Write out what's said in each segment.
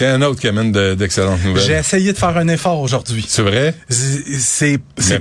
C'est un autre qui amène de- d'excellentes nouvelles. J'ai essayé de faire un effort aujourd'hui. C'est vrai? C'est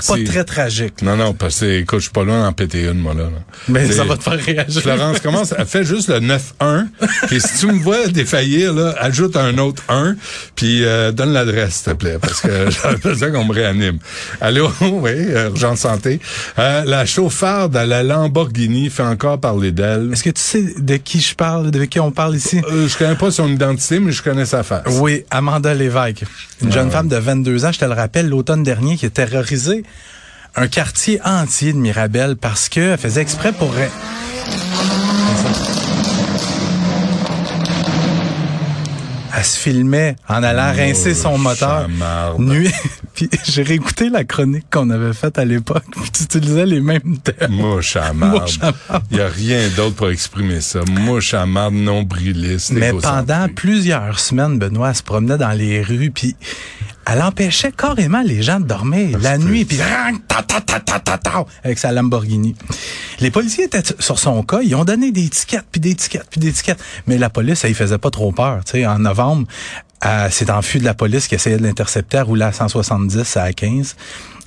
pas très tragique. Non, non, parce que, écoute, je suis pas loin d'en péter une, moi, là. Mais ça va te faire réagir. Florence, commence, elle fait juste le 9-1, puis si tu me vois défaillir, là, ajoute un autre 1, puis euh, donne l'adresse, s'il te plaît, parce que j'ai besoin qu'on me réanime. Allô? Oui, urgence santé. Euh, la chauffarde à la Lamborghini fait encore parler d'elle. Est-ce que tu sais de qui je parle, de qui on parle ici? Euh, je connais pas son identité, mais je connais sa face. Oui, Amanda Lévesque. Une jeune femme de 22 ans, je te le rappelle, l'automne dernier, qui a terrorisé un quartier entier de Mirabel parce qu'elle faisait exprès pour... Elle se filmait en allant rincer son moteur. Nuit. Puis j'ai réécouté la chronique qu'on avait faite à l'époque. Puis tu utilisais les mêmes termes. Mouche à marde. Il y a rien d'autre pour exprimer ça. Mouche à marde, nombriliste, Mais pendant plusieurs semaines, Benoît elle se promenait dans les rues, puis elle empêchait carrément les gens de dormir la c'est- nuit, puis avec sa Lamborghini. Les policiers étaient sur son cas, ils ont donné des tickets, puis des tickets, puis des tickets. Mais la police, ça y faisait pas trop peur. Tu sais, en novembre, elle s'est enfuie de la police qui essayait de l'intercepter, elle roulait à 170 à 15.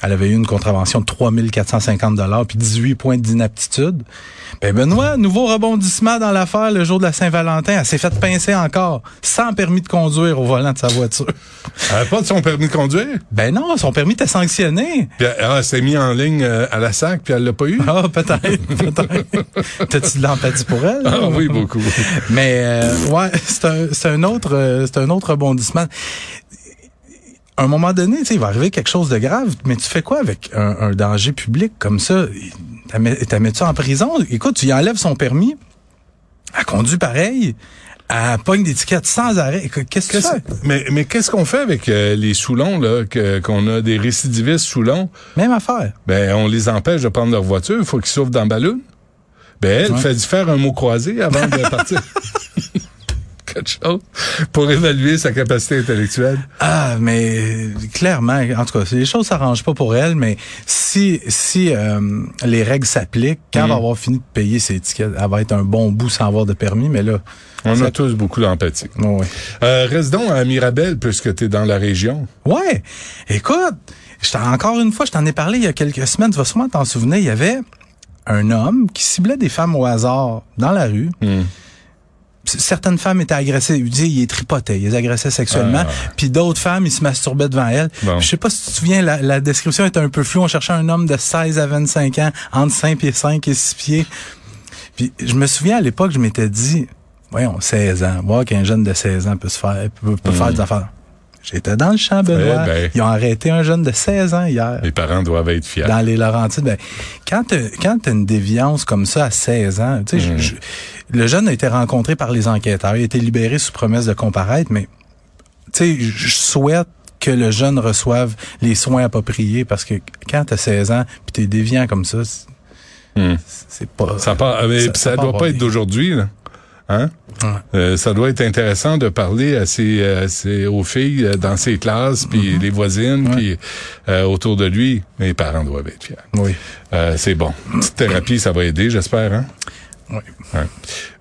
Elle avait eu une contravention de 3450 dollars puis 18 points d'inaptitude. Ben Benoît, nouveau rebondissement dans l'affaire le jour de la Saint-Valentin. Elle s'est fait pincer encore, sans permis de conduire au volant de sa voiture. Elle avait pas de son permis de conduire? Ben non, son permis était sanctionné. Puis elle, elle s'est mis en ligne euh, à la SAC, puis elle l'a pas eu? Ah, peut-être, peut-être. T'as-tu de l'empathie pour elle? Ah oui, beaucoup. Mais euh, ouais, c'est un, c'est un autre euh, c'est un autre À un moment donné, il va arriver quelque chose de grave, mais tu fais quoi avec un, un danger public comme ça? T'as mis, ça en prison? Écoute, tu y enlèves son permis, elle conduit pareil, elle pogne des tickets sans arrêt. Qu'est-ce que fais? mais mais qu'est-ce qu'on fait avec euh, les Soulons, là, qu'on a des récidivistes Soulons? Même affaire. Ben, on les empêche de prendre leur voiture. Il faut qu'ils souffrent dans le ballon. Ben, elle Ouais. fait faire un mot croisé avant de partir? Quelque chose pour évaluer sa capacité intellectuelle. Ah, mais clairement, en tout cas, les choses s'arrangent pas pour elle, mais si si euh, les règles s'appliquent, quand elle va avoir fini de payer ses tickets, elle va être un bon bout sans avoir de permis, mais là, On Ça- a tous beaucoup d'empathie. oh, ouais. Euh, reste donc à Mirabel, puisque tu es dans la région. Ouais. Écoute, je encore une fois, je t'en ai parlé il y a quelques semaines, tu vas sûrement t'en souvenir, il y avait un homme qui ciblait des femmes au hasard dans la rue. Hmm. Certaines femmes étaient agressées, il dit, il les tripotait, il les agressait sexuellement, Ah. puis d'autres femmes, ils se masturbaient devant elles. Bon. Je sais pas si tu te souviens, la, la description était un peu floue, on cherchait un homme de 16 à 25 ans, entre 5 pieds 5 et 6 pieds. Puis je me souviens à l'époque, je m'étais dit, voyons, 16 ans, voir qu'un jeune de 16 ans peut se faire, peut, peut faire des affaires. J'étais dans le champ, Benoît. Eh ben. Ils ont arrêté un jeune de 16 ans hier. Les parents doivent être fiers. Dans les Laurentides, ben, quand t'as, quand t'as une déviance comme ça à 16 ans, tu sais, Hmm. je- je- le jeune a été rencontré par les enquêteurs, il a été libéré sous promesse de comparaître, mais tu sais, je souhaite que le jeune reçoive les soins appropriés parce que quand t'as 16 ans puis t'es déviant comme ça, c'est, Hmm. pas. Ça, part, mais Ça- puis ça ça, part doit pas pas être d'aujourd'hui, là. Hein? Ouais. Euh, ça doit être intéressant de parler à ses, à ses- aux filles euh, dans ses classes, puis les voisines, Mm-hmm. Ouais. puis euh, autour de lui. Les parents doivent être fiers. Oui. Euh, c'est bon. Petite thérapie, ça va aider, j'espère, hein? Oui. Ouais.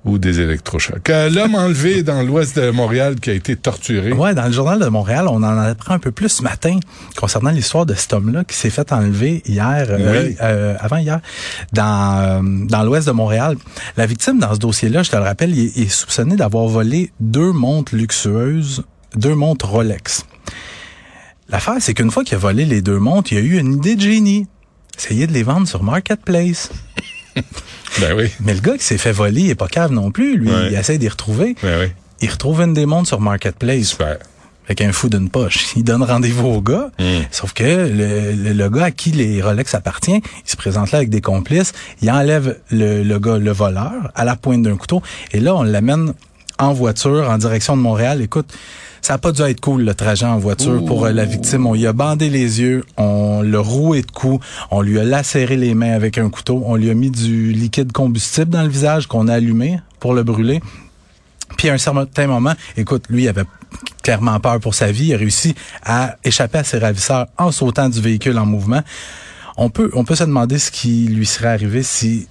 Ou des électrochocs. Euh, L'homme enlevé dans l'ouest de Montréal qui a été torturé. Ouais, dans le journal de Montréal, on en apprend un peu plus ce matin concernant l'histoire de cet homme-là qui s'est fait enlever hier, euh, Oui. euh, avant hier, dans euh, dans l'ouest de Montréal. La victime dans ce dossier-là, je te le rappelle, il est, il est soupçonné d'avoir volé deux montres luxueuses, deux montres Rolex. L'affaire, c'est qu'une fois qu'il a volé les deux montres, il a eu une idée de génie. Essayer de les vendre sur Marketplace. Ben oui. Mais le gars qui s'est fait voler, il est pas cave non plus. Lui, Ouais. il essaie d'y retrouver. Ben oui. il retrouve une des montres sur Marketplace. Super. Avec un fou d'une poche. Il donne rendez-vous au gars. Mm. Sauf que le, le- le gars à qui les Rolex appartient, il se présente là avec des complices. Il enlève le, le gars, le voleur, à la pointe d'un couteau. Et là, on l'amène en voiture en direction de Montréal. Écoute, ça a pas dû être cool le trajet en voiture pour euh, la victime. On lui a bandé les yeux, on l'a roué de coups, on lui a lacéré les mains avec un couteau, on lui a mis du liquide combustible dans le visage qu'on a allumé pour le brûler. Puis à un certain moment, écoute, lui, il avait clairement peur pour sa vie. Il a réussi à échapper à ses ravisseurs en sautant du véhicule en mouvement. On peut, on peut se demander ce qui lui serait arrivé si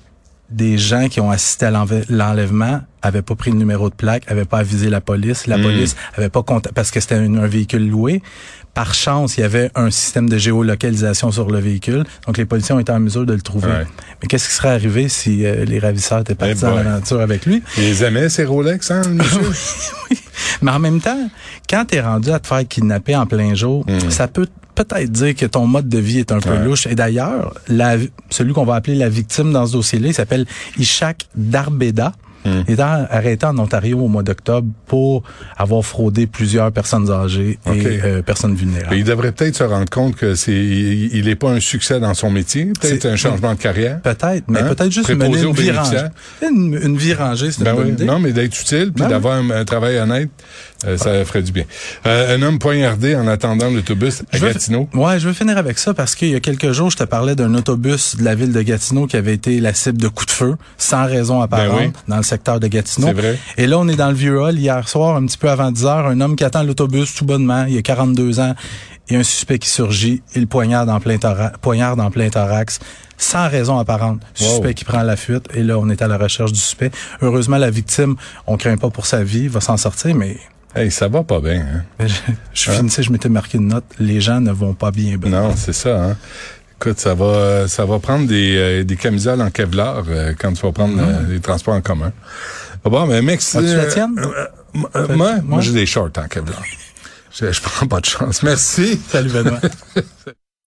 des gens qui ont assisté à l'enlèvement avaient pas pris le numéro de plaque, avaient pas avisé la police, la Mm. police avait pas compta- parce que c'était un, un véhicule loué. Par chance, il y avait un système de géolocalisation sur le véhicule, donc les policiers ont été en mesure de le trouver. Ouais. Mais qu'est-ce qui serait arrivé si euh, les ravisseurs étaient partis Eh en boy. aventure avec lui? Il les aimait, ces Rolex, hein, monsieur? Mais en même temps, quand t'es rendu à te faire kidnapper en plein jour, Mm. ça peut peut-être dire que ton mode de vie est un peu louche. Et d'ailleurs, celui qu'on va appeler la victime dans ce dossier-là, il s'appelle Ishak Darbeda. Mm. Il est arrêté en Ontario au mois d'octobre pour avoir fraudé plusieurs personnes âgées et euh, personnes vulnérables. Il devrait peut-être se rendre compte que c'est, il il est pas un succès dans son métier. Peut-être un changement de carrière. Peut-être, mais Hein? peut-être juste mener une aux vie rangée. bénéficiaires. Une, une vie rangée, c'est Ben une bonne oui. idée. Non, mais d'être utile puis Ben d'avoir un, un travail honnête, euh, ça ferait du bien. Euh, un homme poignardé en attendant l'autobus à Gatineau. Ouais, je veux finir avec ça parce qu'il y a quelques jours, je te parlais d'un autobus de la ville de Gatineau qui avait été la cible de coups de feu, sans raison apparente, Ben oui. dans le secteur de Gatineau. C'est vrai. Et là, on est dans le vieux hall hier soir, un petit peu avant 10 heures, un homme qui attend l'autobus tout bonnement, il a 42 ans, et un suspect qui surgit, il poignarde en plein, thora- poignarde en plein thorax, sans raison apparente. Wow. Suspect qui prend la fuite, et là, on est à la recherche du suspect. Heureusement, la victime, on craint pas pour sa vie, va s'en sortir, mais Hey, ça va pas bien. Hein? mais je, je finissais, je m'étais marqué une note, les gens ne vont pas bien. Ben. Non, c'est ça. Hein? Écoute, ça va, ça va prendre des, euh, des camisoles en Kevlar euh, quand tu vas prendre euh, les transports en commun. Ah Bon, mais mec, tu la tienne? euh, euh, moi, moi? j'ai des shorts en Kevlar. Je, je prends pas de chance. Merci. Salut Benoît.